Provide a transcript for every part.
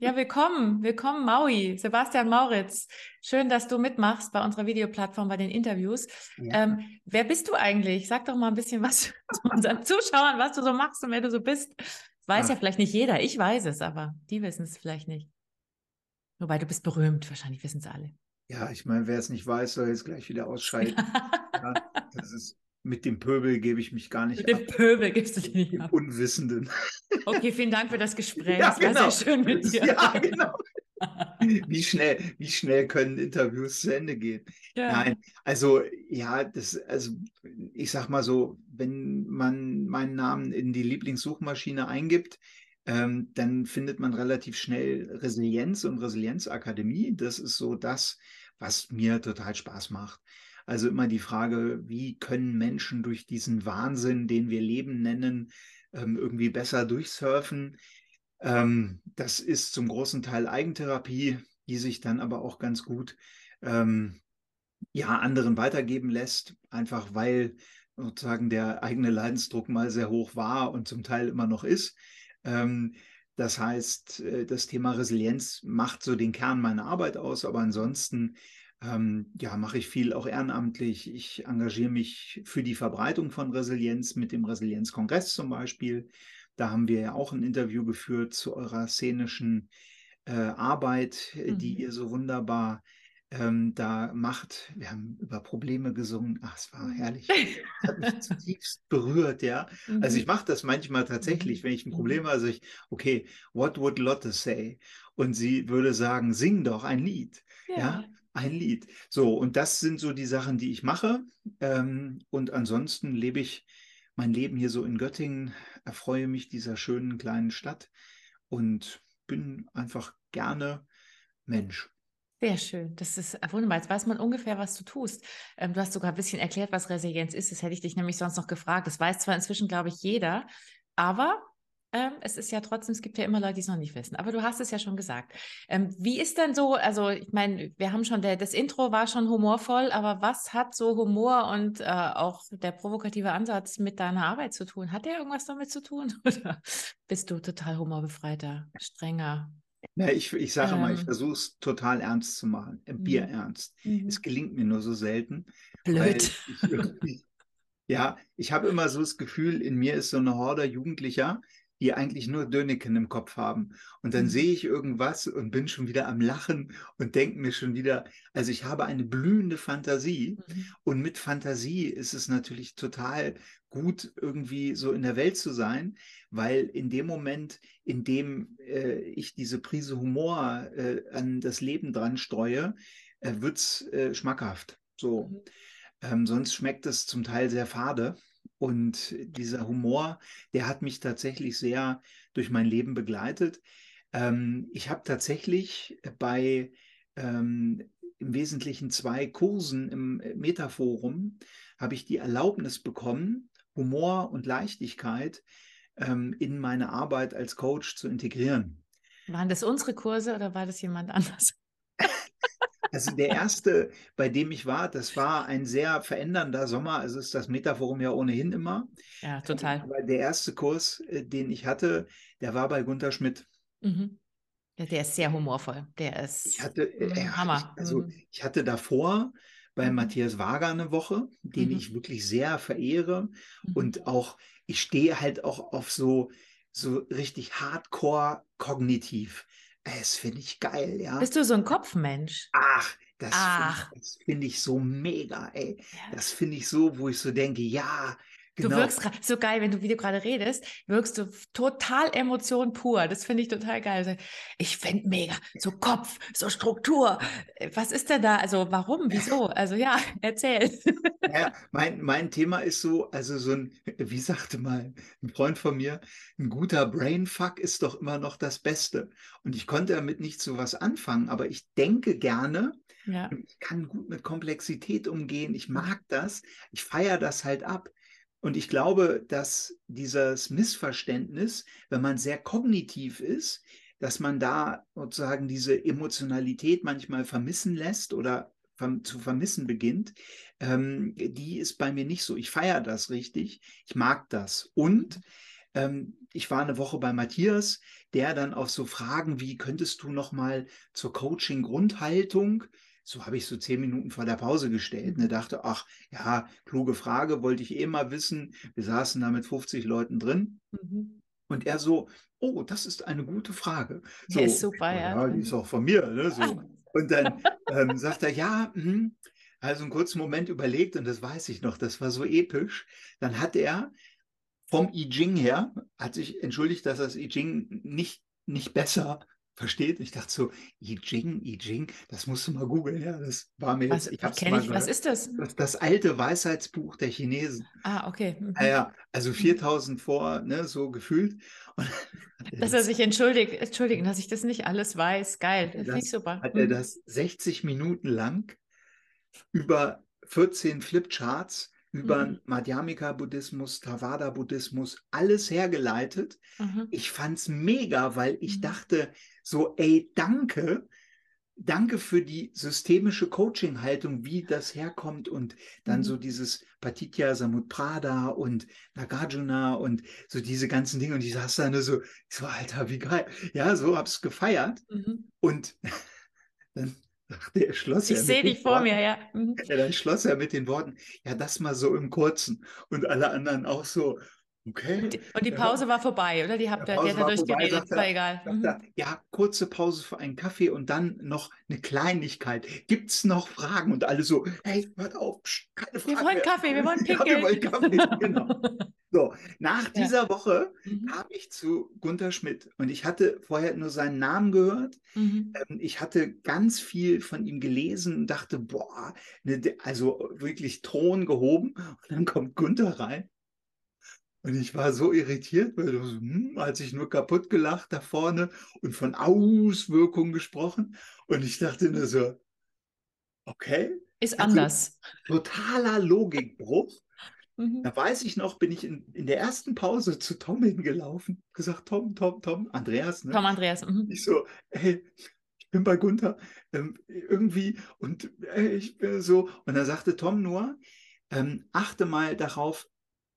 Ja, willkommen, willkommen Maui, Sebastian Mauritz. Schön, dass du mitmachst bei unserer Videoplattform bei den Interviews. Ja. Ähm, wer bist du eigentlich? Sag doch mal ein bisschen was zu unseren Zuschauern, was du so machst und wer du so bist. Das weiß Ach. ja vielleicht nicht jeder. Ich weiß es, aber die wissen es vielleicht nicht. Wobei du bist berühmt, wahrscheinlich wissen es alle. Ja, ich meine, wer es nicht weiß, soll jetzt gleich wieder ausschalten. ja, das ist mit dem Pöbel gebe ich mich gar nicht mit ab. Mit dem Pöbel gibst du dich nicht ab. Unwissenden. Okay, vielen Dank für das Gespräch. Ja, genau. war sehr schön mit dir. Ja, genau. wie schnell, wie schnell können Interviews zu Ende gehen? Ja. Nein, also ja, das, also ich sag mal so, wenn man meinen Namen in die Lieblingssuchmaschine eingibt, ähm, dann findet man relativ schnell Resilienz und Resilienzakademie. Das ist so das, was mir total Spaß macht. Also immer die Frage, wie können Menschen durch diesen Wahnsinn, den wir Leben nennen, ähm, irgendwie besser durchsurfen. Ähm, das ist zum großen Teil Eigentherapie, die sich dann aber auch ganz gut ähm, ja, anderen weitergeben lässt, einfach weil sozusagen der eigene Leidensdruck mal sehr hoch war und zum Teil immer noch ist. das heißt, äh, das Thema Resilienz macht so den Kern meiner Arbeit aus, aber ansonsten ähm, ja, mache ich viel auch ehrenamtlich. Ich engagiere mich für die Verbreitung von Resilienz mit dem Resilienzkongress zum Beispiel. Da haben wir ja auch ein Interview geführt zu eurer szenischen äh, Arbeit, mhm. die ihr so wunderbar ähm, da macht. Wir haben über Probleme gesungen. Ach, es war mhm. herrlich. Das hat mich zutiefst berührt, ja. Mhm. Also ich mache das manchmal tatsächlich, wenn ich ein Problem habe, also ich, okay, what would Lotte say? Und sie würde sagen, sing doch ein Lied. Ja. ja? Ein Lied. So, und das sind so die Sachen, die ich mache. Ähm, und ansonsten lebe ich mein Leben hier so in Göttingen, erfreue mich dieser schönen kleinen Stadt und bin einfach gerne Mensch. Sehr schön. Das ist wunderbar. Jetzt weiß man ungefähr, was du tust. Ähm, du hast sogar ein bisschen erklärt, was Resilienz ist. Das hätte ich dich nämlich sonst noch gefragt. Das weiß zwar inzwischen, glaube ich, jeder, aber ähm, es ist ja trotzdem, es gibt ja immer Leute, die es noch nicht wissen. Aber du hast es ja schon gesagt. Ähm, wie ist denn so, also ich meine, wir haben schon, der, das Intro war schon humorvoll, aber was hat so Humor und äh, auch der provokative Ansatz mit deiner Arbeit zu tun? Hat der irgendwas damit zu tun? Oder bist du total humorbefreiter, strenger? Ja, ich, ich sage ähm, mal, ich ähm. versuche es total ernst zu machen, äh, Bier mhm. ernst. Mhm. Es gelingt mir nur so selten. Blöd. Ich ja, ich habe immer so das Gefühl, in mir ist so eine Horde Jugendlicher, die eigentlich nur Döneken im Kopf haben. Und dann mhm. sehe ich irgendwas und bin schon wieder am Lachen und denke mir schon wieder, also ich habe eine blühende Fantasie mhm. und mit Fantasie ist es natürlich total gut, irgendwie so in der Welt zu sein, weil in dem Moment, in dem äh, ich diese Prise Humor äh, an das Leben dran streue, äh, wird's äh, schmackhaft. So. Mhm. Ähm, sonst schmeckt es zum Teil sehr fade. Und dieser Humor, der hat mich tatsächlich sehr durch mein Leben begleitet. Ähm, ich habe tatsächlich bei ähm, im Wesentlichen zwei Kursen im Metaforum, habe ich die Erlaubnis bekommen, Humor und Leichtigkeit ähm, in meine Arbeit als Coach zu integrieren. Waren das unsere Kurse oder war das jemand anders? Also der erste, bei dem ich war, das war ein sehr verändernder Sommer. Also ist das Metaforum ja ohnehin immer. Ja, total. Aber der erste Kurs, äh, den ich hatte, der war bei Gunther Schmidt. Mhm. Ja, der ist sehr humorvoll. Der ist ich hatte, äh, Hammer. Ich, also mhm. ich hatte davor bei mhm. Matthias Wager eine Woche, den mhm. ich wirklich sehr verehre. Mhm. Und auch, ich stehe halt auch auf so, so richtig hardcore kognitiv. Das finde ich geil, ja. Bist du so ein Kopfmensch? Ach, das finde ich, find ich, so mega, ey. Ja. Das finde ich so, wo ich so denke, ja, Genau. Du wirkst so geil, wenn du wie du gerade redest, wirkst du total Emotion pur. Das finde ich total geil. Ich finde mega, so Kopf, so Struktur. Was ist denn da? Also warum? Wieso? Also ja, erzähl. Ja, mein, mein Thema ist so, also so ein, wie sagte mal ein Freund von mir, ein guter Brainfuck ist doch immer noch das Beste. Und ich konnte damit nicht so was anfangen, aber ich denke gerne, ja. ich kann gut mit Komplexität umgehen. Ich mag das. Ich feiere das halt ab. Und ich glaube, dass dieses Missverständnis, wenn man sehr kognitiv ist, dass man da sozusagen diese Emotionalität manchmal vermissen lässt oder zu vermissen beginnt, ähm, die ist bei mir nicht so. Ich feiere das richtig, ich mag das. Und ähm, ich war eine Woche bei Matthias, der dann auf so Fragen wie, könntest du noch mal zur Coaching-Grundhaltung, so habe ich so zehn Minuten vor der Pause gestellt. Ne, dachte, ach ja, kluge Frage, wollte ich eh mal wissen. Wir saßen da mit 50 Leuten drin. Mhm. Und er so, oh, das ist eine gute Frage. So, ja, ist super, ja. ja. Die ist auch von mir. Ne, so. Und dann ähm, sagt er, ja, mh, also einen kurzen Moment überlegt und das weiß ich noch, das war so episch. Dann hat er vom I Ching her, hat sich entschuldigt, dass das I Ching nicht, nicht besser versteht. Ich dachte so, I Ching, I Ching, das musst du mal googeln. Ja, das war mir jetzt. ich hab's mal ich, was ist das? das? das? alte Weisheitsbuch der Chinesen. Ah, okay. Mhm. Ja, also 4000 mhm. vor, ne, so gefühlt. dass er sich entschuldigt, entschuldigen, dass ich das nicht alles weiß. Geil, das finde ich super. Hat er mhm. das 60 Minuten lang über 14 Flipcharts über mhm. Madhyamika-Buddhismus, Theravada-Buddhismus, alles hergeleitet. Mhm. Ich fand es mega, weil ich mhm. dachte so, ey, danke, danke für die systemische Coaching-Haltung, wie das herkommt und dann mhm. so dieses Patitya Samutprada und Nagarjuna und so diese ganzen Dinge und ich saß da nur so, so, Alter, wie geil. Ja, so hab's gefeiert mhm. und dann der schloss ich sehe dich vor Worten, mir, ja. Mhm. ja. Dann schloss er mit den Worten, ja, das mal so im Kurzen. Und alle anderen auch so, okay. Und die, und die Pause ja. war vorbei, oder? Die habt ihr ja, dadurch geredet, war egal. Mhm. Ja, kurze Pause für einen Kaffee und dann noch eine Kleinigkeit. Gibt es noch Fragen? Und alle so, hey, hört auf, keine Fragen. Wir wollen Kaffee, wir wollen Pickel. Ja, wir wollen Kaffee, genau. So, nach dieser ja. Woche mhm. kam ich zu Gunther Schmidt und ich hatte vorher nur seinen Namen gehört. Mhm. Ähm, ich hatte ganz viel von ihm gelesen und dachte, boah, ne, also wirklich Thron gehoben. Und dann kommt Gunther rein. Und ich war so irritiert, weil so, hm, als ich nur kaputt gelacht da vorne und von Auswirkungen gesprochen. Und ich dachte nur so, okay. Ist anders. Totaler Logikbruch. Mhm. Da weiß ich noch, bin ich in, in der ersten Pause zu Tom hingelaufen, gesagt, Tom, Tom, Tom, Andreas. Ne? Tom, Andreas. Mhm. Ich so, hey, ich bin bei Gunther, ähm, irgendwie, und äh, ich bin so, und dann sagte Tom nur, ähm, achte mal darauf,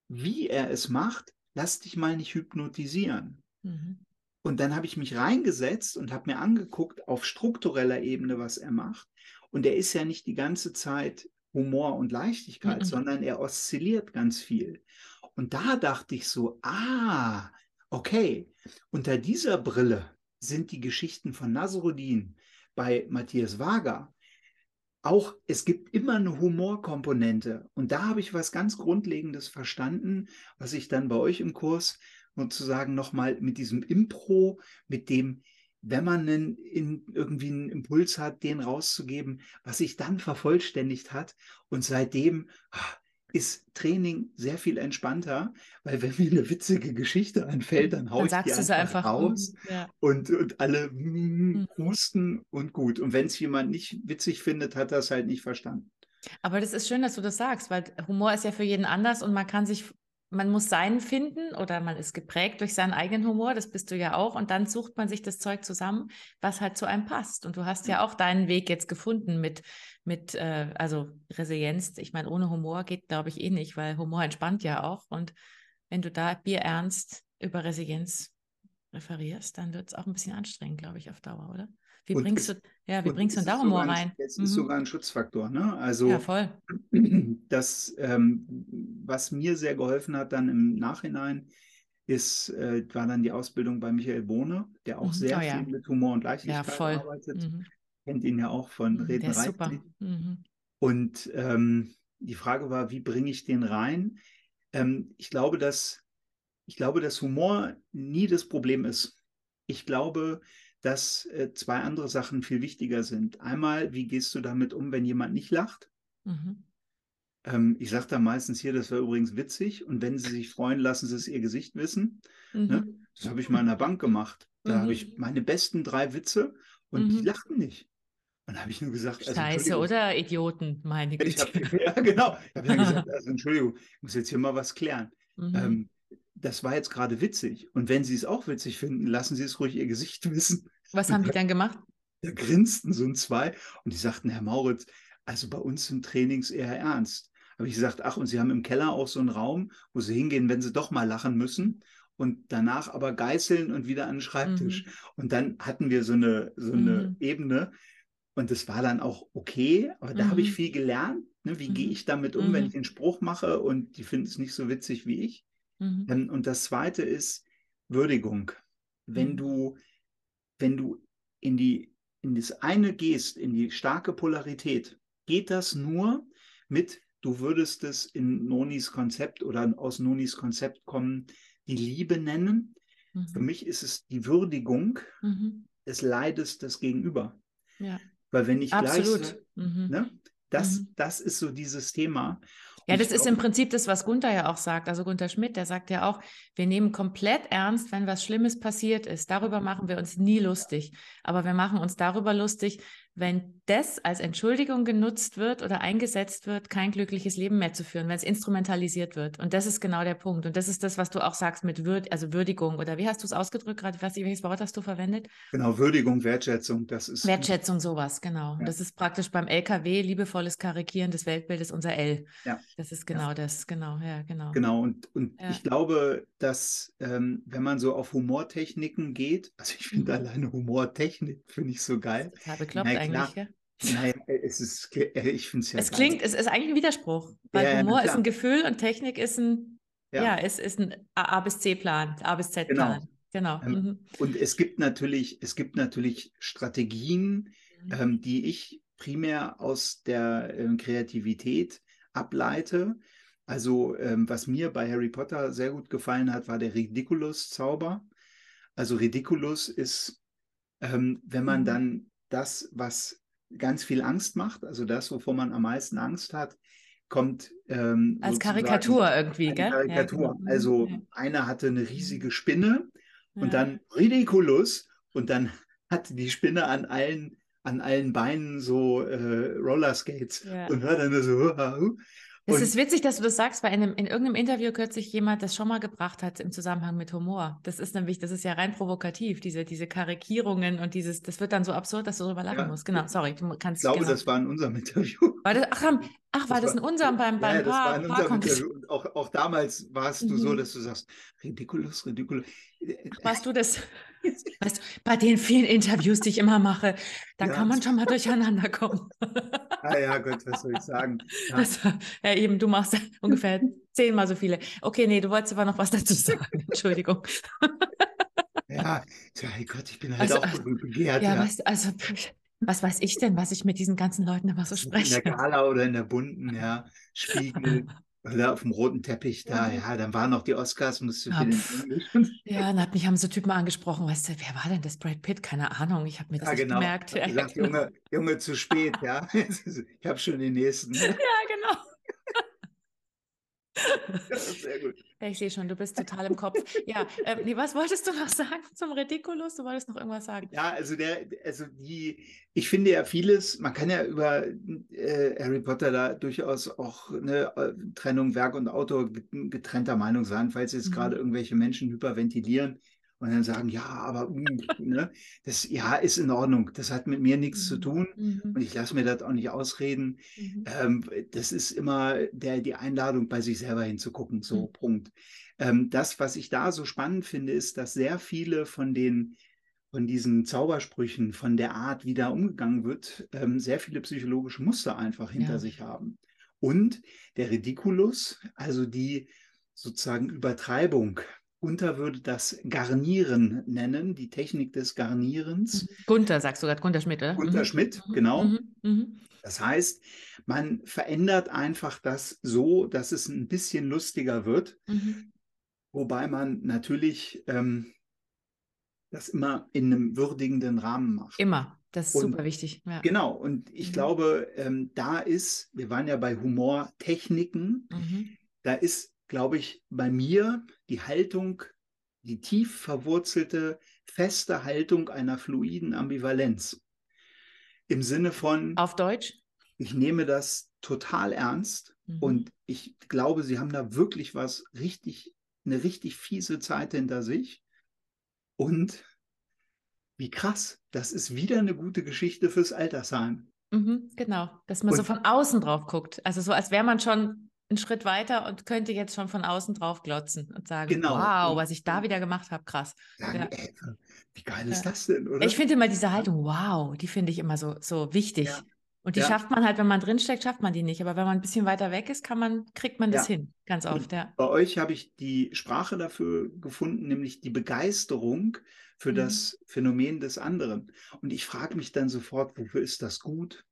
wie er es macht, lass dich mal nicht hypnotisieren. Mhm. Und dann habe ich mich reingesetzt und habe mir angeguckt auf struktureller Ebene, was er macht. Und er ist ja nicht die ganze Zeit Humor und Leichtigkeit, mhm. sondern er oszilliert ganz viel. Und da dachte ich so, ah, okay, unter dieser Brille sind die Geschichten von Nasruddin bei Matthias Wager. Auch es gibt immer eine Humorkomponente. Und da habe ich was ganz Grundlegendes verstanden, was ich dann bei euch im Kurs sozusagen nochmal mit diesem Impro, mit dem wenn man einen, in, irgendwie einen Impuls hat, den rauszugeben, was sich dann vervollständigt hat. Und seitdem ah, ist Training sehr viel entspannter, weil wenn mir eine witzige Geschichte einfällt, dann haue ich die einfach, einfach raus mm, ja. und, und alle mm, husten und gut. Und wenn es jemand nicht witzig findet, hat er es halt nicht verstanden. Aber das ist schön, dass du das sagst, weil Humor ist ja für jeden anders und man kann sich man muss seinen finden oder man ist geprägt durch seinen eigenen Humor, das bist du ja auch, und dann sucht man sich das Zeug zusammen, was halt zu einem passt. Und du hast ja auch deinen Weg jetzt gefunden mit, mit äh, also Resilienz. Ich meine, ohne Humor geht, glaube ich, eh nicht, weil Humor entspannt ja auch. Und wenn du da bierernst über Resilienz referierst, dann wird es auch ein bisschen anstrengend, glaube ich, auf Dauer, oder? Wie und bringst du, ja, wie bringst du da Humor rein? Es mhm. ist sogar ein Schutzfaktor, ne? Also ja, voll. das, ähm, was mir sehr geholfen hat dann im Nachhinein, ist, äh, war dann die Ausbildung bei Michael Bohne, der auch mhm. sehr oh, viel ja. mit Humor und Leichtigkeit ja, arbeitet. Mhm. Kennt ihn ja auch von mhm, Reden Reiten. Mhm. Und ähm, die Frage war, wie bringe ich den rein? Ähm, ich glaube, dass ich glaube, dass Humor nie das Problem ist. Ich glaube, dass äh, zwei andere Sachen viel wichtiger sind. Einmal, wie gehst du damit um, wenn jemand nicht lacht? Mhm. Ähm, ich sage da meistens hier, das war übrigens witzig. Und wenn sie sich freuen, lassen sie es ihr Gesicht wissen. Ne? Mhm. Ne? Das habe ich mal in der Bank gemacht. Da mhm. habe ich meine besten drei Witze und die mhm. lachten nicht. Und habe ich nur gesagt, also, Scheiße, oder Idioten, meine Güte. Hab, ja, genau. Ich habe dann gesagt, also Entschuldigung, ich muss jetzt hier mal was klären. Mhm. Ähm, das war jetzt gerade witzig. Und wenn Sie es auch witzig finden, lassen Sie es ruhig Ihr Gesicht wissen. Was haben die dann gemacht? Da grinsten so ein zwei und die sagten, Herr Mauritz, also bei uns sind Trainings eher ernst. Habe ich gesagt, ach, und Sie haben im Keller auch so einen Raum, wo Sie hingehen, wenn Sie doch mal lachen müssen. und danach aber geißeln und wieder an den Schreibtisch. Mhm. Und dann hatten wir so eine, so eine mhm. Ebene und das war dann auch okay, aber da habe ich mhm. viel gelernt. Ne? Wie gehe mhm. ich damit um, wenn ich einen Spruch mache und die finden es nicht so witzig wie ich? Ähm, und das zweite ist Würdigung. Wenn du, wenn du in die, in das eine gehst, in die starke Polarität, geht das nur mit, du würdest es in Nonis Konzept oder aus Nonis Konzept kommen, die Liebe nennen. Mhm. Für mich ist es die Würdigung mhm. des Leides des Gegenüber. Ja. Weil wenn ich Absolut. gleich, mhm. ne, das, mhm. das ist so dieses Thema. Ja, das ist im Prinzip das, was Gunther ja auch sagt. Also Gunther Schmidt, der sagt ja auch, wir nehmen komplett ernst, wenn was Schlimmes passiert ist. Darüber machen wir uns nie lustig. Aber wir machen uns darüber lustig, wenn das als Entschuldigung genutzt wird oder eingesetzt wird, kein glückliches Leben mehr zu führen, wenn es instrumentalisiert wird. Und das ist genau der Punkt. Und das ist das, was du auch sagst mit Würd also Würdigung oder wie hast du es ausgedrückt gerade? Was, welches Wort hast du verwendet? Genau, Würdigung, Wertschätzung, das ist. Wertschätzung, sowas, genau. Ja. Das ist praktisch beim LKW liebevolles Karikieren des Weltbildes unser L. Ja. Das ist genau ja. das, genau, ja, genau. Genau, und, und ja. ich glaube, dass ähm, wenn man so auf Humortechniken geht, also ich finde mhm. alleine Humortechnik, finde ich so geil. Total bekloppt eigentlich, ja? Nein, es ist, äh, ich finde es ja. Es klingt, es ist eigentlich ein Widerspruch, weil ja, Humor ist ein Gefühl und Technik ist ein, ja, ja es ist ein A, bis C-Plan, A bis Z-Plan. Genau. genau. Ähm, mhm. Und es gibt natürlich, es gibt natürlich Strategien, mhm. ähm, die ich primär aus der ähm, Kreativität ableite. Also, ähm, was mir bei Harry Potter sehr gut gefallen hat, war der Ridiculous-Zauber. Also, Ridiculous ist, ähm, wenn man mhm. dann das, was ganz viel Angst macht, also das, wovor man am meisten Angst hat, kommt ähm, als Karikatur irgendwie, gell? Karikatur. Ja, genau. Also ja. einer hatte eine riesige Spinne ja. und dann ridiculous und dann hatte die Spinne an allen an allen Beinen so äh, Rollerskates und hört dann so es ist witzig, dass du das sagst, weil in, einem, in irgendeinem Interview kürzlich jemand das schon mal gebracht hat im Zusammenhang mit Humor. Das ist nämlich, das ist ja rein provokativ, diese, diese Karikierungen und dieses, das wird dann so absurd, dass du darüber lachen ja. musst. Genau, sorry, du kannst. Ich glaube, genau. das war in unserem Interview. War das, ach, ach, war das, das in unserem beim, beim ja, das Paar, war in unserem Interview. Und auch, auch damals warst du mhm. so, dass du sagst, ridiculous, ridiculous. Ach, warst du das? Weißt du, bei den vielen Interviews, die ich immer mache, da ja. kann man schon mal durcheinander kommen. Ah ja, gut, was soll ich sagen? Ja, also, ja eben, du machst ungefähr zehnmal so viele. Okay, nee, du wolltest aber noch was dazu sagen. Entschuldigung. Ja, tja, Gott, ich bin halt also, auch begehrt. Ja, ja. Weißt, also was weiß ich denn, was ich mit diesen ganzen Leuten immer so spreche? In der Gala oder in der bunten, ja, Spiegel. Oder auf dem roten Teppich da, ja, ja dann waren noch die Oscars, musst du den Ja, dann hat mich haben so Typen angesprochen, weißt du, wer war denn das Brad Pitt? Keine Ahnung, ich habe mir das ja, genau. gemerkt. Ja, gesagt, genau. Junge, Junge, zu spät, ja. ich habe schon den nächsten. Ja, genau. Sehr gut. Ja, ich sehe schon, du bist total im Kopf. Ja, äh, nee, was wolltest du noch sagen zum Ridiculous? Du wolltest noch irgendwas sagen. Ja, also der, also die, ich finde ja vieles, man kann ja über äh, Harry Potter da durchaus auch eine äh, Trennung Werk und Autor getrennter Meinung sein, falls jetzt mhm. gerade irgendwelche Menschen hyperventilieren und dann sagen, ja, aber uh, ne, das ja ist in Ordnung, das hat mit mir nichts mhm. zu tun mhm. und ich lasse mir das auch nicht ausreden. Mhm. Ähm, das ist immer der, die Einladung, bei sich selber hinzugucken, so mhm. Punkt. Ähm, das, was ich da so spannend finde, ist, dass sehr viele von den von diesen Zaubersprüchen, von der Art, wie da umgegangen wird, ähm, sehr viele psychologische Muster einfach hinter ja. sich haben. Und der Ridiculus, also die sozusagen Übertreibung Gunther würde das Garnieren nennen, die Technik des Garnierens. Mhm. Gunther, sagst du gerade, Gunther Schmidt, oder? Gunther mhm. Schmidt, mhm. genau. Mhm. mhm. Das heißt, man verändert einfach das so, dass es ein bisschen lustiger wird, mhm. wobei man natürlich ähm, das immer in einem würdigenden Rahmen macht. Immer, das ist und, super wichtig. Ja. Genau, und ich glaube, ähm, da ist, wir waren ja bei Humortechniken, da ist glaube ich, bei mir die Haltung, die tief verwurzelte, feste Haltung einer fluiden Ambivalenz. Im Sinne von. Auf Deutsch? Ich nehme das total ernst mhm. und ich glaube, Sie haben da wirklich was richtig, eine richtig fiese Zeit hinter sich. Und wie krass, das ist wieder eine gute Geschichte fürs Altersheim. Mhm, genau, dass man und, so von außen drauf guckt. Also so, als wäre man schon einen Schritt weiter und könnte jetzt schon von außen drauf glotzen und sagen, Genau. wow, was ich da wieder gemacht habe, krass. Sagen, Ja. ey, wie geil ist Ja. das denn, oder? Ich finde immer diese Haltung, wow, die finde ich immer so, so wichtig. Ja. Und die Ja. schafft man halt, wenn man drinsteckt, schafft man die nicht. Aber wenn man ein bisschen weiter weg ist, kann man, kriegt man das Ja. hin, ganz oft, ja. Bei euch habe ich die Sprache dafür gefunden, nämlich die Begeisterung für Mhm. das Phänomen des anderen. Und ich frage mich dann sofort, wofür ist das gut?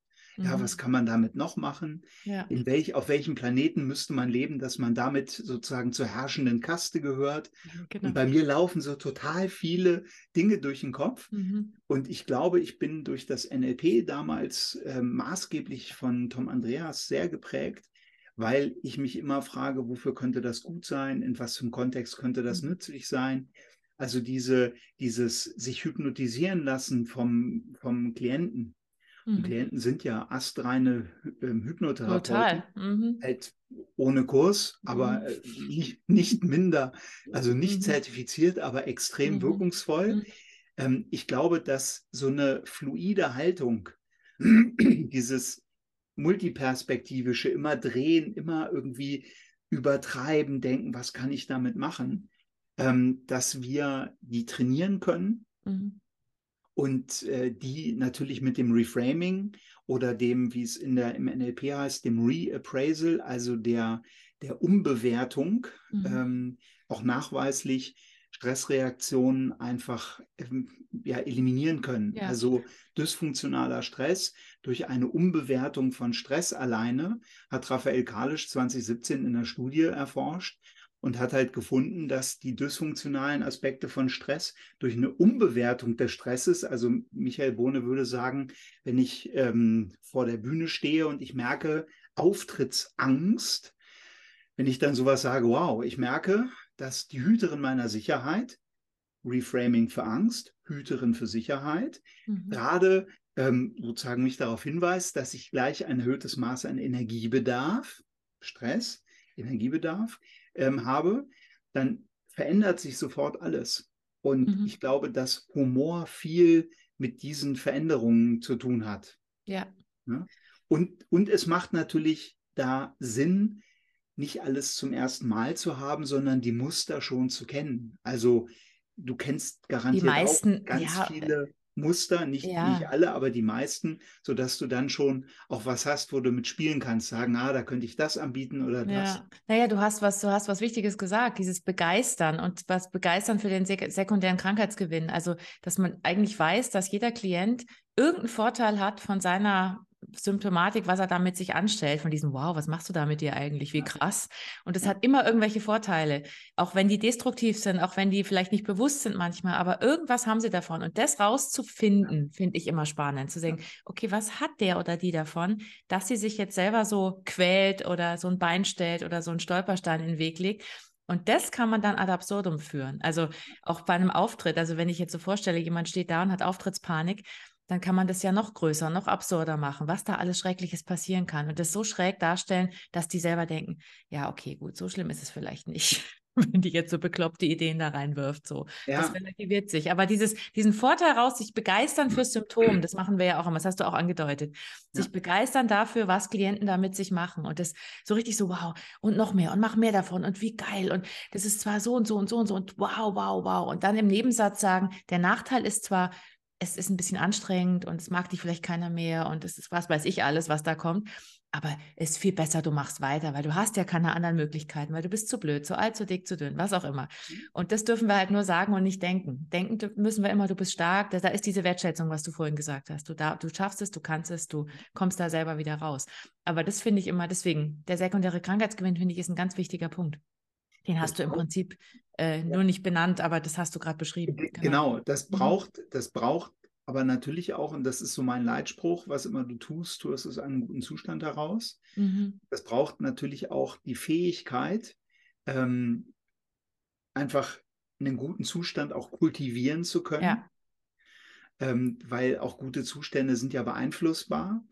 Ja, Mhm. was kann man damit noch machen? Ja. In welch, auf welchem Planeten müsste man leben, dass man damit sozusagen zur herrschenden Kaste gehört? Genau. Und bei mir laufen so total viele Dinge durch den Kopf. Mhm. Und ich glaube, ich bin durch das NLP damals ähm, maßgeblich von Tom Andreas sehr geprägt, weil ich mich immer frage, wofür könnte das gut sein? In was für einem Kontext könnte das Mhm. nützlich sein? Also diese, dieses sich hypnotisieren lassen vom, vom Klienten. Mhm. Klienten sind ja astreine ähm, Hypnotherapeuten. Total. Mhm. Halt ohne Kurs, aber Mhm. äh, nicht, nicht minder, also nicht Mhm. zertifiziert, aber extrem Mhm. wirkungsvoll. Mhm. Ähm, ich glaube, dass so eine fluide Haltung, dieses multiperspektivische, immer drehen, immer irgendwie übertreiben, denken, was kann ich damit machen, ähm, dass wir die trainieren können Mhm. Und äh, die natürlich mit dem Reframing oder dem, wie es in der, im NLP heißt, dem Reappraisal, also der, der Umbewertung, Mhm. ähm, auch nachweislich Stressreaktionen einfach ähm, ja, eliminieren können. Ja. Also dysfunktionaler Stress durch eine Umbewertung von Stress alleine hat Raphael Kalisch 2017 in einer Studie erforscht und hat halt gefunden, dass die dysfunktionalen Aspekte von Stress durch eine Umbewertung des Stresses, also Michael Bohne würde sagen, wenn ich ähm, vor der Bühne stehe und ich merke Auftrittsangst, wenn ich dann sowas sage, wow, ich merke, dass die Hüterin meiner Sicherheit, Reframing für Angst, Hüterin für Sicherheit, Mhm. gerade ähm, sozusagen mich darauf hinweist, dass ich gleich ein erhöhtes Maß an Energiebedarf, Stress, Energiebedarf ähm, habe, dann verändert sich sofort alles. Und Mhm. ich glaube, dass Humor viel mit diesen Veränderungen zu tun hat. Ja. Und, und es macht natürlich da Sinn, nicht alles zum ersten Mal zu haben, sondern die Muster schon zu kennen. Also du kennst garantiert meisten, auch ganz ja, viele Muster, nicht, ja. nicht alle, aber die meisten, sodass du dann schon auch was hast, wo du mitspielen kannst, sagen, ah, da könnte ich das anbieten oder das. Ja, naja, du hast was, du hast was Wichtiges gesagt, dieses Begeistern und was Begeistern für den sek sekundären Krankheitsgewinn. Also, dass man eigentlich weiß, dass jeder Klient irgendeinen Vorteil hat von seiner Symptomatik, was er damit sich anstellt, von diesem, wow, was machst du da mit dir eigentlich? Wie krass. Und es hat immer irgendwelche Vorteile, auch wenn die destruktiv sind, auch wenn die vielleicht nicht bewusst sind manchmal, aber irgendwas haben sie davon. Und das rauszufinden, finde ich immer spannend, zu denken, okay, was hat der oder die davon, dass sie sich jetzt selber so quält oder so ein Bein stellt oder so einen Stolperstein in den Weg legt. Und das kann man dann ad absurdum führen. Also auch bei einem Auftritt. Also wenn ich jetzt so vorstelle, jemand steht da und hat Auftrittspanik, dann kann man das ja noch größer, noch absurder machen, was da alles Schreckliches passieren kann. Und das so schräg darstellen, dass die selber denken, ja, okay, gut, so schlimm ist es vielleicht nicht, wenn die jetzt so bekloppte Ideen da reinwirft. So. Ja. Das relativiert sich. Aber dieses, diesen Vorteil raus, sich begeistern fürs Symptom, das machen wir ja auch immer, das hast du auch angedeutet. Sich Ja. begeistern dafür, was Klienten da mit sich machen. Und das so richtig so, wow, und noch mehr und mach mehr davon und wie geil. Und das ist zwar so und so und so und so und wow, wow, wow. Und dann im Nebensatz sagen, der Nachteil ist zwar, es ist ein bisschen anstrengend und es mag dich vielleicht keiner mehr und es ist was weiß ich alles, was da kommt. Aber es ist viel besser, du machst weiter, weil du hast ja keine anderen Möglichkeiten, weil du bist zu blöd, zu alt, zu dick, zu dünn, was auch immer. Und das dürfen wir halt nur sagen und nicht denken. Denken müssen wir immer, du bist stark. Da, da ist diese Wertschätzung, was du vorhin gesagt hast. Du, da, du schaffst es, du kannst es, du kommst da selber wieder raus. Aber das finde ich immer, deswegen, der sekundäre Krankheitsgewinn, finde ich, ist ein ganz wichtiger Punkt. Den hast du im Prinzip äh, nur nicht benannt, aber das hast du gerade beschrieben. Ge- Genau, das Mhm. braucht, das braucht aber natürlich auch, und das ist so mein Leitspruch, was immer du tust, tu es aus einem guten Zustand heraus. Mhm. Das braucht natürlich auch die Fähigkeit, ähm, einfach einen guten Zustand auch kultivieren zu können, Ja. ähm, weil auch gute Zustände sind ja beeinflussbar.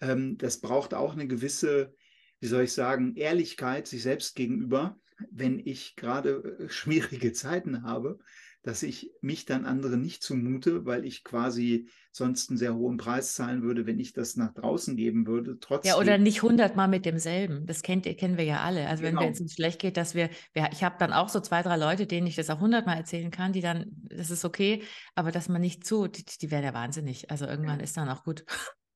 Ähm, das braucht auch eine gewisse, wie soll ich sagen, Ehrlichkeit sich selbst gegenüber. Wenn ich gerade äh, schwierige Zeiten habe, dass ich mich dann anderen nicht zumute, weil ich quasi sonst einen sehr hohen Preis zahlen würde, wenn ich das nach draußen geben würde. Trotzdem. Ja, oder nicht hundertmal mit demselben. Das kennt, kennen wir ja alle. Also genau. wenn es uns schlecht geht, dass wir, wir ich habe dann auch so zwei, drei Leute, denen ich das auch hundertmal erzählen kann, die dann, das ist okay, aber dass man nicht zu, die, die werden ja wahnsinnig. Also irgendwann ja. ist dann auch gut.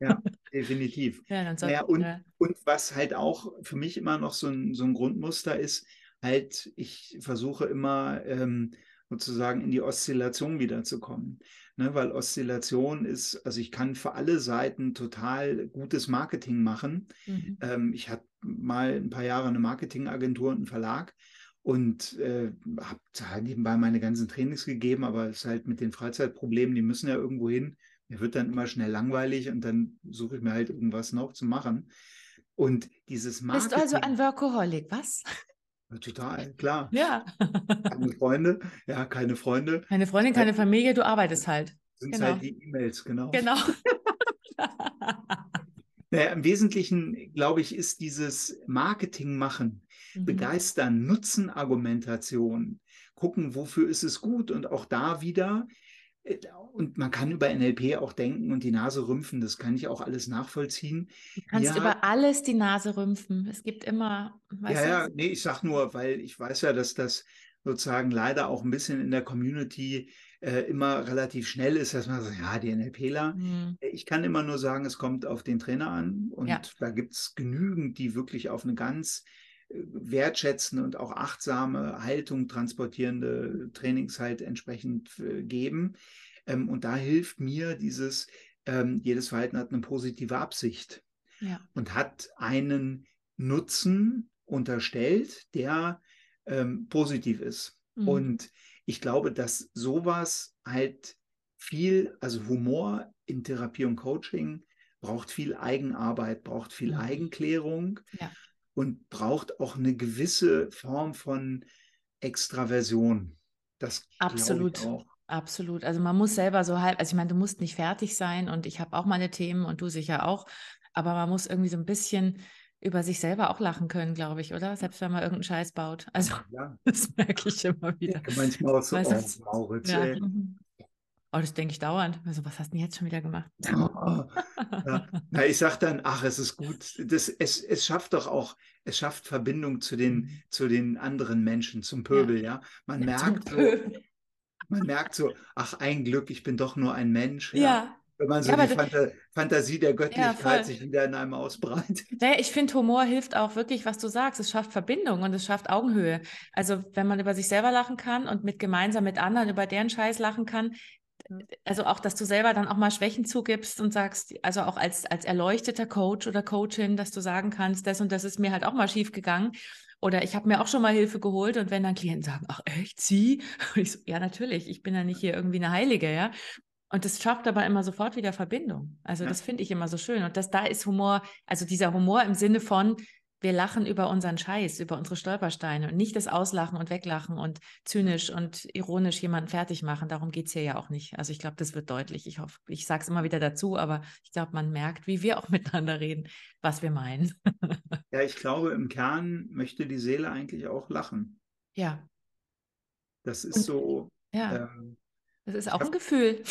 Ja, definitiv. ja, dann naja, und, ja. und was halt auch für mich immer noch so ein, so ein Grundmuster ist, halt, ich versuche immer ähm, sozusagen in die Oszillation wiederzukommen. Ne, weil Oszillation ist, also ich kann für alle Seiten total gutes Marketing machen. Mhm. Ähm, ich hatte mal ein paar Jahre eine Marketingagentur und einen Verlag und äh, habe da nebenbei meine ganzen Trainings gegeben, aber es ist halt mit den Freizeitproblemen, die müssen ja irgendwo hin. Mir wird dann immer schnell langweilig und dann suche ich mir halt irgendwas noch zu machen. Und dieses Marketing. Bist du also ein Workaholic, was? Total, klar. Ja. keine Freunde, ja, keine Freunde. Keine Freundin, keine Familie, du arbeitest halt. Sind genau. halt die E-Mails, genau. Genau. naja, Im Wesentlichen, glaube ich, ist dieses Marketing machen, mhm. begeistern, Nutzen-Argumentation, gucken, wofür ist es gut und auch da wieder äh, und man kann über NLP auch denken und die Nase rümpfen, das kann ich auch alles nachvollziehen. Du kannst ja, über alles die Nase rümpfen. Es gibt immer. Ja, ja, nee, ich sag nur, weil ich weiß ja, dass das sozusagen leider auch ein bisschen in der Community äh, immer relativ schnell ist, dass man sagt, ja, die NLPler. Mhm. Ich kann immer nur sagen, es kommt auf den Trainer an und ja. da gibt es genügend, die wirklich auf eine ganz äh, wertschätzende und auch achtsame Haltung transportierende Trainings halt entsprechend äh, geben. Ähm, und da hilft mir dieses, ähm, jedes Verhalten hat eine positive Absicht ja. und hat einen Nutzen unterstellt, der ähm, positiv ist. Mhm. Und ich glaube, dass sowas halt viel, also Humor in Therapie und Coaching braucht viel Eigenarbeit, braucht viel mhm. Eigenklärung ja. Und braucht auch eine gewisse Form von Extraversion. Das absolut auch. Absolut. Also man muss selber so halb, also ich meine, du musst nicht fertig sein und ich habe auch meine Themen und du sicher auch, aber man muss irgendwie so ein bisschen über sich selber auch lachen können, glaube ich, oder? Selbst wenn man irgendeinen Scheiß baut. Also ja. das merke ich immer wieder. Ja, manchmal auch so, weißt, oh, Mauritz, ja. Mhm. Oh, das denke ich dauernd. Also, was hast du denn jetzt schon wieder gemacht? Oh, ja. Na, ich sage dann, ach, es ist gut. Das, es, es schafft doch auch, es schafft Verbindung zu den, mhm. zu den anderen Menschen, zum Pöbel, ja. Man merkt so, man merkt so, ach, ein Glück, ich bin doch nur ein Mensch. Ja. ja. Wenn man so ja, die Phanta Fantasie der Göttlichkeit ja, sich wieder in einem ausbreitet. Naja, ich finde, Humor hilft auch wirklich, was du sagst. Es schafft Verbindung und es schafft Augenhöhe. Also, wenn man über sich selber lachen kann und mit gemeinsam mit anderen über deren Scheiß lachen kann, also auch, dass du selber dann auch mal Schwächen zugibst und sagst, also auch als, als erleuchteter Coach oder Coachin, dass du sagen kannst, das und das ist mir halt auch mal schief gegangen. Oder ich habe mir auch schon mal Hilfe geholt und wenn dann Klienten sagen, ach echt, sie? Und ich so, ja, natürlich, ich bin ja nicht hier irgendwie eine Heilige, ja. Und das schafft aber immer sofort wieder Verbindung. Also ja. das finde ich immer so schön. Und das da ist Humor, also dieser Humor im Sinne von, wir lachen über unseren Scheiß, über unsere Stolpersteine und nicht das Auslachen und Weglachen und zynisch und ironisch jemanden fertig machen. Darum geht es hier ja auch nicht. Also ich glaube, das wird deutlich. Ich hoffe, ich sage es immer wieder dazu, aber ich glaube, man merkt, wie wir auch miteinander reden, was wir meinen. ja, ich glaube, im Kern möchte die Seele eigentlich auch lachen. Ja. Das ist und, so. Ja. Ähm, das ist auch ein Gefühl.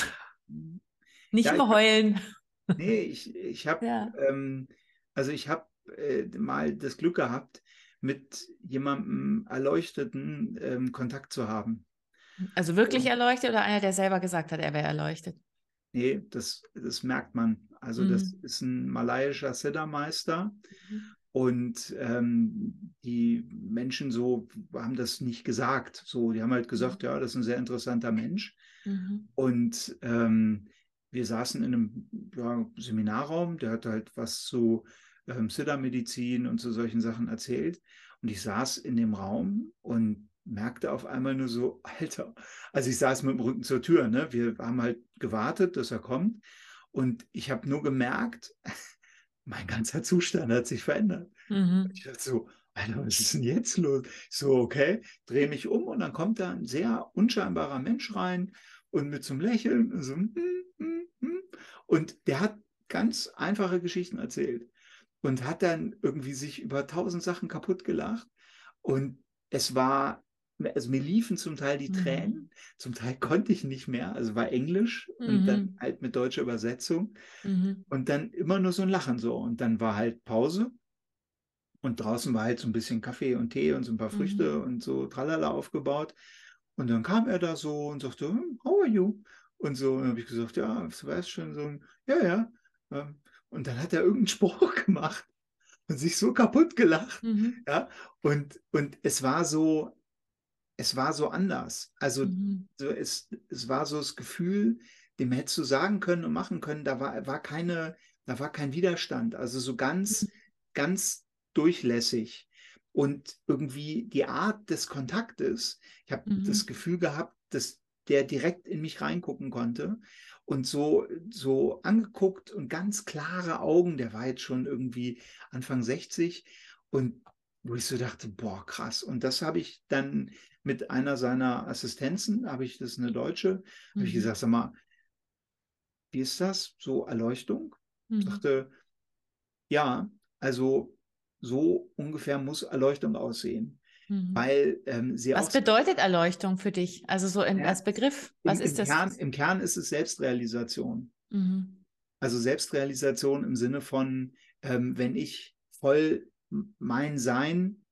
Nicht ja, immer heulen. Hab, nee, ich, ich habe, ja. ähm, also ich habe äh, mal das Glück gehabt, mit jemandem Erleuchteten ähm, Kontakt zu haben. Also wirklich Und, erleuchtet oder einer, der selber gesagt hat, er wäre erleuchtet? Nee, das, das merkt man. Also mhm. das ist ein malaiischer Siddha-Meister. Mhm. Und ähm, die Menschen so haben das nicht gesagt. So, die haben halt gesagt, mhm. ja, das ist ein sehr interessanter Mensch. Mhm. Und ähm, wir saßen in einem ja, Seminarraum, der hatte halt was zu ähm, Siddha-Medizin und zu solchen Sachen erzählt. Und ich saß in dem Raum und merkte auf einmal nur so, Alter, also ich saß mit dem Rücken zur Tür, ne? Wir haben halt gewartet, dass er kommt. Und ich habe nur gemerkt, mein ganzer Zustand hat sich verändert. Mhm. Ich dachte so, Alter, was ist denn jetzt los? So, okay, drehe mich um und dann kommt da ein sehr unscheinbarer Mensch rein und mit so einem Lächeln und so, hm, hm, hm. und der hat ganz einfache Geschichten erzählt und hat dann irgendwie sich über tausend Sachen kaputt gelacht. Und es war, also mir liefen zum Teil die Mhm. Tränen, zum Teil konnte ich nicht mehr, also war Englisch und dann Mhm. halt mit deutscher Übersetzung Mhm. und dann immer nur so ein Lachen so und dann war halt Pause und draußen war halt so ein bisschen Kaffee und Tee und so ein paar Früchte Mhm. und so tralala aufgebaut und dann kam er da so und sagte, "Hm, how are you? Und so, und habe ich gesagt, ja, du weißt schon, so, ein, ja, ja. Und dann hat er irgendeinen Spruch gemacht und sich so kaputt gelacht. Mhm. Ja, und, und es war so, es war so anders. Also Mhm. so es, es war so das Gefühl, dem hättest du sagen können und machen können, da war, war keine, da war kein Widerstand. Also so ganz, ganz durchlässig. Und irgendwie die Art des Kontaktes, ich habe Mhm. das Gefühl gehabt, dass der direkt in mich reingucken konnte und so, so angeguckt und ganz klare Augen, der war jetzt schon irgendwie Anfang 60 und wo ich so dachte, boah, krass. Und das habe ich dann mit einer seiner Assistenzen, habe ich, das ist eine Deutsche, habe ich Mhm. gesagt, sag mal, wie ist das? So Erleuchtung? Mhm. Sagte, ja, also so ungefähr muss Erleuchtung aussehen, Mhm. weil ähm, sie Was bedeutet Erleuchtung für dich? Also so in, Ja, als Begriff, im, was im, ist das? Kern, im Kern ist es Selbstrealisation. Mhm. Also Selbstrealisation im Sinne von, ähm, wenn ich voll mein Sein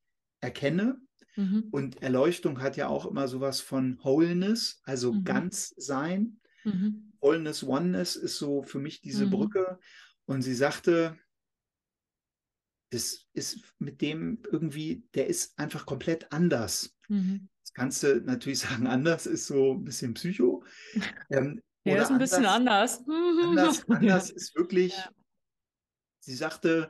erkenne Mhm. und Erleuchtung hat ja auch immer sowas von Wholeness, also Mhm. ganz sein. Mhm. Wholeness, Oneness ist so für mich diese Mhm. Brücke. Und sie sagte, das ist mit dem irgendwie, der ist einfach komplett anders. Mhm. Das kannst du natürlich sagen, anders ist so ein bisschen Psycho. Ähm, Ja, ist ein bisschen anders. Anders, anders Ja. ist wirklich, Ja. sie sagte,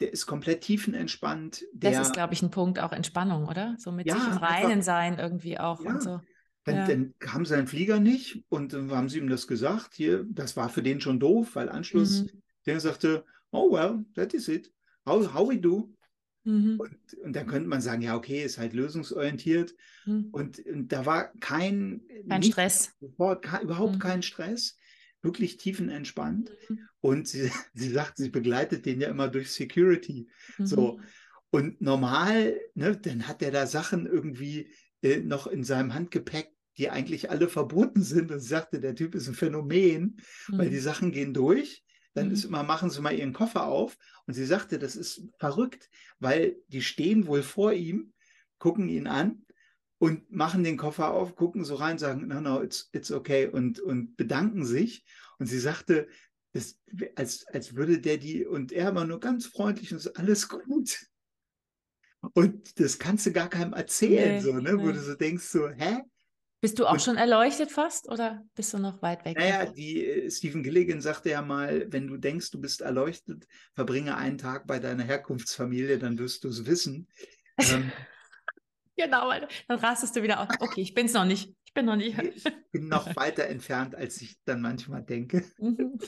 der ist komplett tiefenentspannt. Das Der, ist, glaube ich, ein Punkt auch Entspannung, oder? So mit sich Ja, im einfach- Reinen sein irgendwie auch Ja. und so. dann, Ja. dann kam sein Flieger nicht und dann haben sie ihm das gesagt. Hier, das war für den schon doof, weil Anschluss, Mhm. der sagte, oh well, that is it. How, how we do? Mhm. Und, und dann könnte man sagen, ja, okay, ist halt lösungsorientiert. Mhm. Und, und da war kein, Kein nicht Stress. sofort, ke- überhaupt Mhm. kein Stress, wirklich tiefenentspannt. Mhm. Und sie, sie sagt, sie begleitet den ja immer durch Security. So. Mhm. Und normal, ne, dann hat er da Sachen irgendwie äh, noch in seinem Handgepäck, die eigentlich alle verboten sind. Und sie sagte, der Typ ist ein Phänomen, weil die Mhm. Sachen gehen durch. Dann Mhm. ist immer, machen Sie mal Ihren Koffer auf. Und sie sagte, das ist verrückt, weil die stehen wohl vor ihm, gucken ihn an und machen den Koffer auf, gucken so rein, sagen, no, no, it's, it's okay und, und bedanken sich. Und sie sagte, das, als, als würde der die, und er immer nur ganz freundlich und ist alles gut. Und das kannst du gar keinem erzählen, Nee, so, ne? Wo nee. du so denkst, so, hä? Bist du auch Und- schon erleuchtet fast oder bist du noch weit weg? Naja, die äh, Stephen Gilligan sagte ja mal, wenn du denkst, du bist erleuchtet, verbringe einen Tag bei deiner Herkunftsfamilie, dann wirst du es wissen. Ähm, Genau, dann rastest du wieder aus. Okay, ich bin's noch nicht. Ich bin noch nicht. ich bin noch weiter entfernt, als ich dann manchmal denke. Mhm.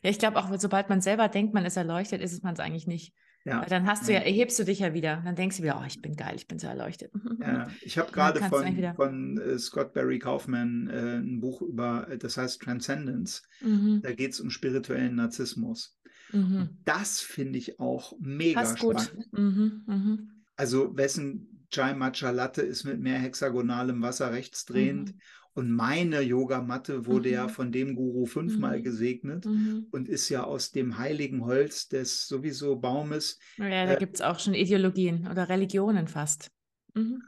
Ja, ich glaube auch, sobald man selber denkt, man ist erleuchtet, ist es man es eigentlich nicht. Ja. Weil dann hast du ja, erhebst du dich ja wieder. Dann denkst du wieder, oh, ich bin geil, ich bin so erleuchtet. Ja, ich habe gerade von, von äh, Scott Barry Kaufman äh, ein Buch über, äh, das heißt Transcendence. Mhm. Da geht es um spirituellen Narzissmus. Mhm. Das finde ich auch mega Passt gut. spannend. Mhm. Mhm. Also wessen Chai Matcha Latte ist mit mehr hexagonalem Wasser rechts drehend. Mhm. Und meine Yogamatte wurde ja Mhm. von dem Guru fünfmal Mhm. gesegnet Mhm. und ist ja aus dem heiligen Holz des sowieso Baumes. Ja, da Äh, gibt es auch schon Ideologien oder Religionen fast. Mhm.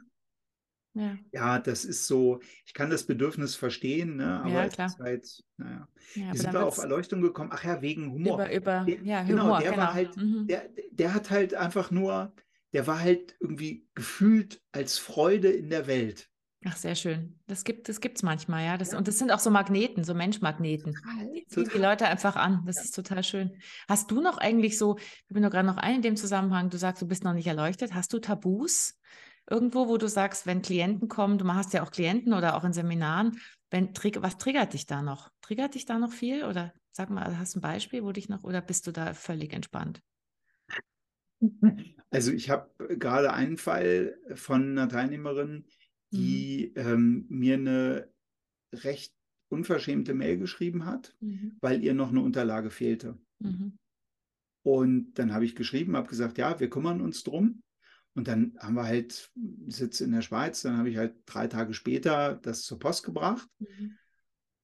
Ja, Ja, das ist so, ich kann das Bedürfnis verstehen, ne? aber Ja, es klar. ist halt, naja. ja Wie sind wir auf Erleuchtung gekommen? Ach ja, wegen Humor. über, über, Der- ja, genau, Humor, der war genau. halt- Mhm. Der, der hat halt einfach nur, der war halt irgendwie gefühlt als Freude in der Welt. Ach, sehr schön. Das gibt es gibt's manchmal, ja. Das, Ja. Und das sind auch so Magneten, so Menschmagneten. Die ziehen die Leute einfach an. Das ist total schön. Hast du noch eigentlich so, ich habe nur gerade noch einen in dem Zusammenhang, du sagst, du bist noch nicht erleuchtet. Hast du Tabus irgendwo, wo du sagst, wenn Klienten kommen, du hast ja auch Klienten oder auch in Seminaren, wenn, was triggert dich da noch? Triggert dich da noch viel? Oder sag mal, hast du ein Beispiel, wo dich noch, oder bist du da völlig entspannt? Also ich habe gerade einen Fall von einer Teilnehmerin, die ähm, mir eine recht unverschämte Mail geschrieben hat, Mhm. weil ihr noch eine Unterlage fehlte. Mhm. Und dann habe ich geschrieben, habe gesagt, ja, wir kümmern uns drum. Und dann haben wir halt, Sitz in der Schweiz, dann habe ich halt drei Tage später das zur Post gebracht. Mhm.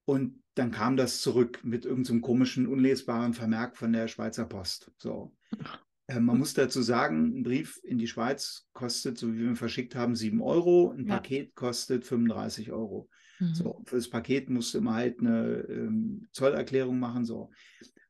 Und dann kam das zurück mit irgendeinem so komischen, unlesbaren Vermerk von der Schweizer Post. So. Äh, man muss dazu sagen, ein Brief in die Schweiz kostet, so wie wir ihn verschickt haben, 7 Euro. Ein ja. Paket kostet 35 Euro. Mhm. So, für das Paket musste man halt eine ähm, Zollerklärung machen. So.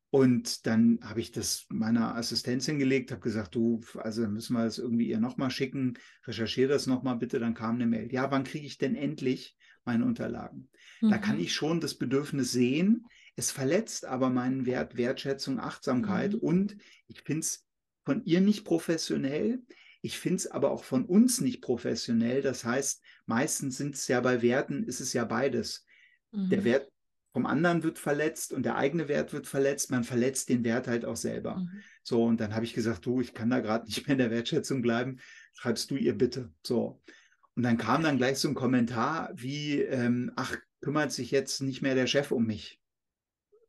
Und dann habe ich das meiner Assistenz hingelegt, habe gesagt, du, also müssen wir das irgendwie ihr nochmal schicken, recherchiere das nochmal bitte, dann kam eine Mail. Ja, wann kriege ich denn endlich meine Unterlagen? Mhm. Da kann mhm. ich schon das Bedürfnis sehen. Es verletzt aber meinen Wert, Wertschätzung, Achtsamkeit mhm. und ich finde es von ihr nicht professionell. Ich finde es aber auch von uns nicht professionell. Das heißt, meistens sind es ja bei Werten, ist es ja beides. Mhm. Der Wert vom anderen wird verletzt und der eigene Wert wird verletzt. Man verletzt den Wert halt auch selber. Mhm. So, und dann habe ich gesagt, du, ich kann da gerade nicht mehr in der Wertschätzung bleiben. Schreibst du ihr bitte. So. Und dann kam dann gleich so ein Kommentar wie, ähm, ach, kümmert sich jetzt nicht mehr der Chef um mich.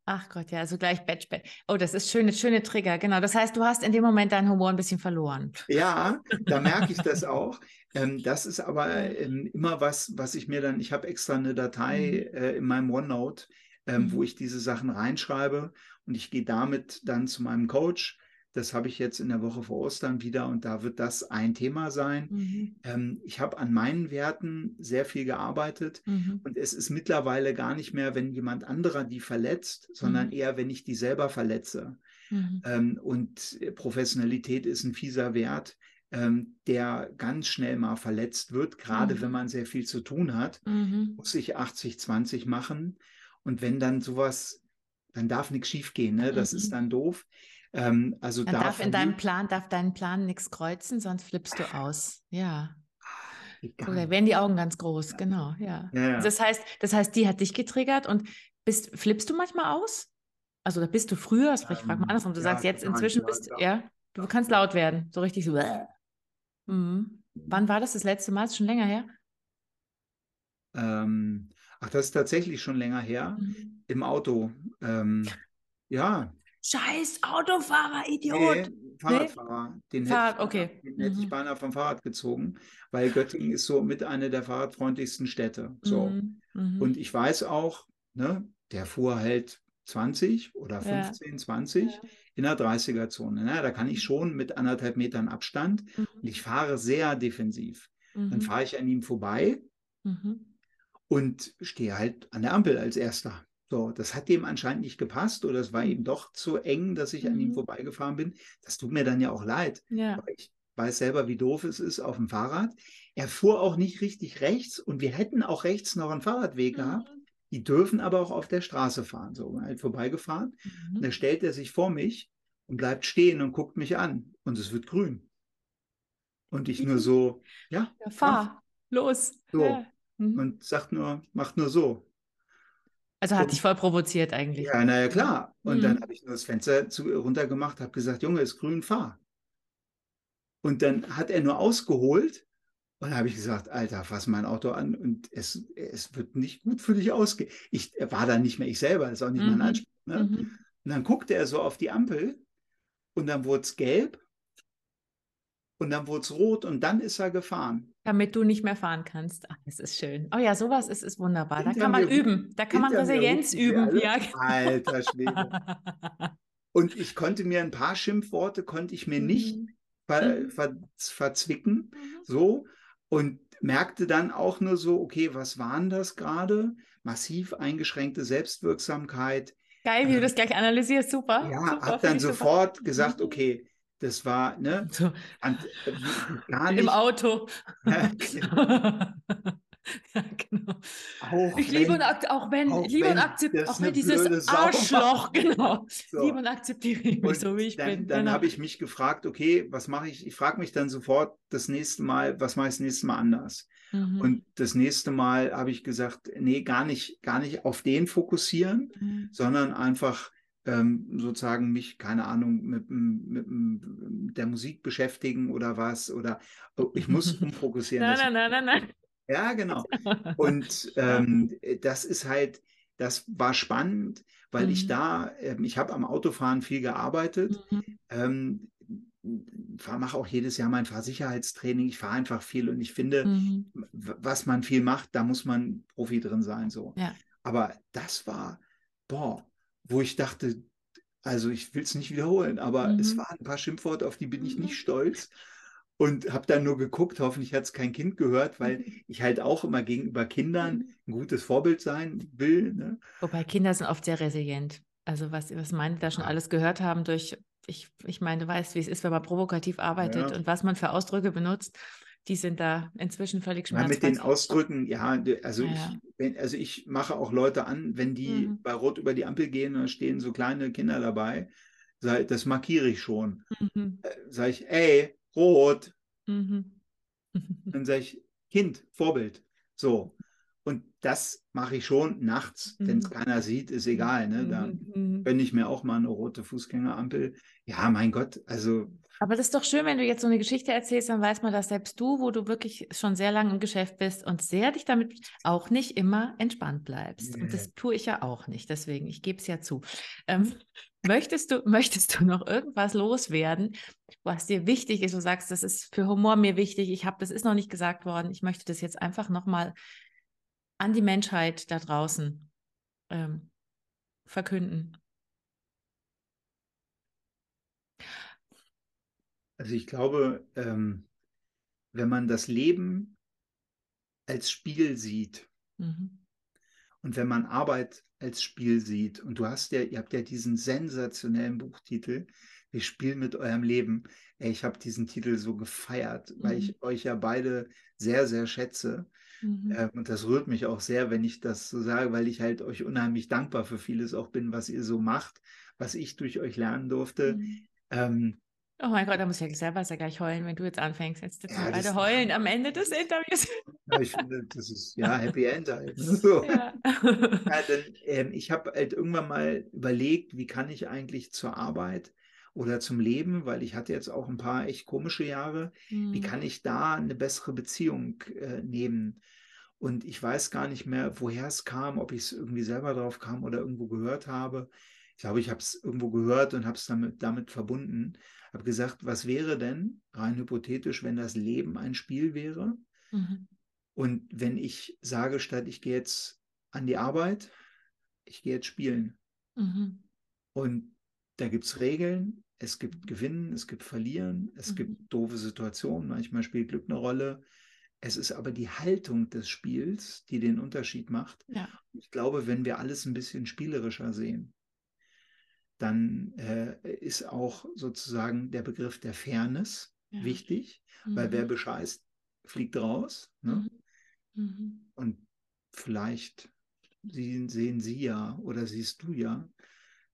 Ach Gott, ja, also gleich Batch, Batch. Oh, das ist schöne, schöne Trigger, genau. Das heißt, du hast in dem Moment deinen Humor ein bisschen verloren. Ja, da merke ich das auch. Ähm, das ist aber ähm, immer was, was ich mir dann, ich habe extra eine Datei mhm. äh, in meinem OneNote, ähm, mhm. wo ich diese Sachen reinschreibe und ich gehe damit dann zu meinem Coach das habe ich jetzt in der Woche vor Ostern wieder und da wird das ein Thema sein. Mhm. Ähm, ich habe an meinen Werten sehr viel gearbeitet mhm. und es ist mittlerweile gar nicht mehr, wenn jemand anderer die verletzt, sondern mhm. eher, wenn ich die selber verletze. Mhm. Ähm, und Professionalität ist ein fieser Wert, ähm, der ganz schnell mal verletzt wird, gerade wenn mhm. man sehr viel zu tun hat, mhm. muss ich 80-20 machen. Und wenn dann sowas, dann darf nichts schiefgehen, ne? das ist dann doof. Ähm, also Dann darf in deinem Plan, darf dein Plan nichts kreuzen, sonst flippst du aus. Ja. So, da werden die Augen ganz groß, genau, ja. ja, ja. Das heißt, das heißt, die hat dich getriggert und bist, flippst du manchmal aus? Also da bist du früher, also ich frage mal ähm, andersrum, du ja, sagst jetzt inzwischen bist du, ja, du kannst laut werden, so richtig so. Mhm. Wann war das das letzte Mal? Ist schon länger her? Ähm, ach, das ist tatsächlich schon länger her. Mhm. Im Auto. Ähm, ja, Scheiß Autofahrer, Idiot. Nee, Fahrradfahrer. Den, Fahrrad, hätte, okay. den hätte ich mhm. beinahe vom Fahrrad gezogen, weil Göttingen ist so mit einer der fahrradfreundlichsten Städte. So. Mhm. Mhm. Und ich weiß auch, ne, der fuhr halt 20 oder 15, ja. 20 ja. in der 30er-Zone. Ne? Da kann ich mhm. schon mit anderthalb Metern Abstand mhm. und ich fahre sehr defensiv. Dann mhm. fahre ich an ihm vorbei und stehe halt an der Ampel als erster. So, das hat dem anscheinend nicht gepasst oder es war ihm doch zu eng, dass ich mhm. an ihm mhm. vorbeigefahren bin. Das tut mir dann ja auch leid. Ja. Aber ich weiß selber, wie doof es ist auf dem Fahrrad. Er fuhr auch nicht richtig rechts und wir hätten auch rechts noch einen Fahrradweg mhm. gehabt. Die dürfen aber auch auf der Straße fahren. So, halt vorbeigefahren. Mhm. Und da stellt er sich vor mich und bleibt stehen und guckt mich an. Und es wird grün. Und ich nur so, ja. ja fahr, mach. los. So. Ja. Mhm. Und sagt nur, macht nur so. Also hat dich voll provoziert eigentlich. Ja, naja, klar. Und mhm. dann habe ich nur das Fenster zu, runtergemacht, habe gesagt, Junge, ist grün, fahr. Und dann hat er nur ausgeholt und dann habe ich gesagt, Alter, fass mein Auto an und es, es wird nicht gut für dich ausgehen. Ich war da nicht mehr ich selber, das ist auch nicht mhm. mein Anspruch. Ne? Mhm. Und dann guckte er so auf die Ampel und dann wurde es gelb und dann wurde es rot und dann ist er gefahren. Damit du nicht mehr fahren kannst. Ach, das ist schön. Oh ja, sowas ist, ist wunderbar. Da kann man üben. Da kann man Resilienz üben. Ja. Alter Schwede. und ich konnte mir ein paar Schimpfworte, konnte ich mir mhm. nicht ver, mhm. ver, verzwicken. Mhm. So. Und merkte dann auch nur so, okay, was waren das gerade? Massiv eingeschränkte Selbstwirksamkeit. Geil, wie du das gleich analysierst, super. Ja, super, habe dann sofort super. gesagt, mhm. okay, das war, ne? So. Und, äh, gar nicht. Im Auto. ja, genau. Auch ich liebe und auch wenn, auch liebe und akzeptiere auch wenn dieses Arschloch, genau. So. Liebe und akzeptiere mich und so wie ich dann, bin. Dann genau. habe ich mich gefragt, okay, was mache ich? Ich frage mich dann sofort das nächste Mal, was mache ich das nächste Mal anders? Mhm. Und das nächste Mal habe ich gesagt, nee, gar nicht, gar nicht auf den fokussieren, mhm. sondern einfach ähm, sozusagen mich, keine Ahnung, mit, mit, mit, der Musik beschäftigen oder was. Oder oh, ich muss umfokussieren. nein, nein, nein, nein, nein. Ja, genau. Und ähm, das ist halt, das war spannend, weil mhm. ich da, äh, ich habe am Autofahren viel gearbeitet. Mhm. Ähm, mache auch jedes Jahr mein Fahrsicherheitstraining. Ich fahre einfach viel und ich finde, mhm. was man viel macht, da muss man Profi drin sein. So. Ja. Aber das war, boah, wo ich dachte, also ich will es nicht wiederholen, aber mhm. es waren ein paar Schimpfworte, auf die bin ich nicht mhm. stolz. Und habe dann nur geguckt, hoffentlich hat es kein Kind gehört, weil mhm. ich halt auch immer gegenüber Kindern mhm. ein gutes Vorbild sein will. Ne? Wobei Kinder sind oft sehr resilient. Also was, was meine da schon ja. alles gehört haben durch, ich, ich meine, du weißt, wie es ist, wenn man provokativ arbeitet ja. und was man für Ausdrücke benutzt die sind da inzwischen völlig schmerzfrei. Ja, mit den Ausdrücken, ja, also, ja. Ich, wenn, also ich mache auch Leute an, wenn die mhm. bei Rot über die Ampel gehen, da stehen so kleine Kinder dabei, das markiere ich schon. Mhm. Äh, sage ich, ey, Rot. Mhm. Dann sage ich, Kind, Vorbild. So. Und das mache ich schon nachts, wenn es mhm. keiner sieht, ist egal. Ne? Da mhm. gönne ich mir auch mal eine rote Fußgängerampel. Ja, mein Gott, also aber das ist doch schön, wenn du jetzt so eine Geschichte erzählst, dann weiß man, dass selbst du, wo du wirklich schon sehr lange im Geschäft bist und sehr dich damit auch nicht immer entspannt bleibst. Nee. Und das tue ich ja auch nicht. Deswegen, ich gebe es ja zu. Ähm, möchtest, du, möchtest du noch irgendwas loswerden, was dir wichtig ist? Du sagst, das ist für Humor mir wichtig. Ich habe, das ist noch nicht gesagt worden. Ich möchte das jetzt einfach nochmal an die Menschheit da draußen ähm, verkünden. Also ich glaube, ähm, wenn man das Leben als Spiel sieht mhm. und wenn man Arbeit als Spiel sieht und du hast ja, ihr habt ja diesen sensationellen Buchtitel, wir spielen mit eurem Leben. Ey, ich habe diesen Titel so gefeiert, mhm. weil ich euch ja beide sehr, sehr schätze. Mhm. Ähm, und das rührt mich auch sehr, wenn ich das so sage, weil ich halt euch unheimlich dankbar für vieles auch bin, was ihr so macht, was ich durch euch lernen durfte. Mhm. Ähm, Oh mein Gott, da muss ich ja selber ja gleich heulen, wenn du jetzt anfängst. Jetzt ja, beide heulen am Ende des Interviews. Ja, ich finde, das ist ja Happy End halt. So. Ja. ja denn, ähm, ich habe halt irgendwann mal überlegt, wie kann ich eigentlich zur Arbeit oder zum Leben, weil ich hatte jetzt auch ein paar echt komische Jahre, mhm. wie kann ich da eine bessere Beziehung äh, nehmen? Und ich weiß gar nicht mehr, woher es kam, ob ich es irgendwie selber drauf kam oder irgendwo gehört habe. Ich glaube, ich habe es irgendwo gehört und habe es damit, damit verbunden habe gesagt, was wäre denn rein hypothetisch, wenn das Leben ein Spiel wäre? Mhm. Und wenn ich sage, statt ich gehe jetzt an die Arbeit, ich gehe jetzt spielen. Mhm. Und da gibt es Regeln, es gibt Gewinnen, es gibt Verlieren, es mhm. gibt doofe Situationen, manchmal spielt Glück eine Rolle. Es ist aber die Haltung des Spiels, die den Unterschied macht. Ja. Ich glaube, wenn wir alles ein bisschen spielerischer sehen, dann äh, ist auch sozusagen der Begriff der Fairness ja. wichtig, mhm. weil wer bescheißt, fliegt raus. Ne? Mhm. mhm. Und vielleicht sehen, sehen Sie ja oder siehst du ja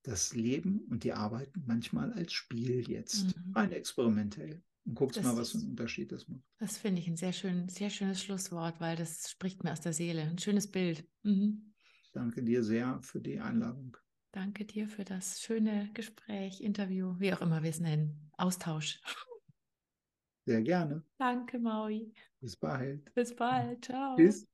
das Leben und die Arbeit manchmal als Spiel jetzt, mhm. rein experimentell. Und guckst das mal, was für einen Unterschied das macht. Das finde ich ein sehr, schön, sehr schönes Schlusswort, weil das spricht mir aus der Seele. Ein schönes Bild. Mhm. Ich danke dir sehr für die Einladung. Danke dir für das schöne Gespräch, Interview, wie auch immer wir es nennen. Austausch. Sehr gerne. Danke, Maui. Bis bald. Bis bald. Ciao. Tschüss.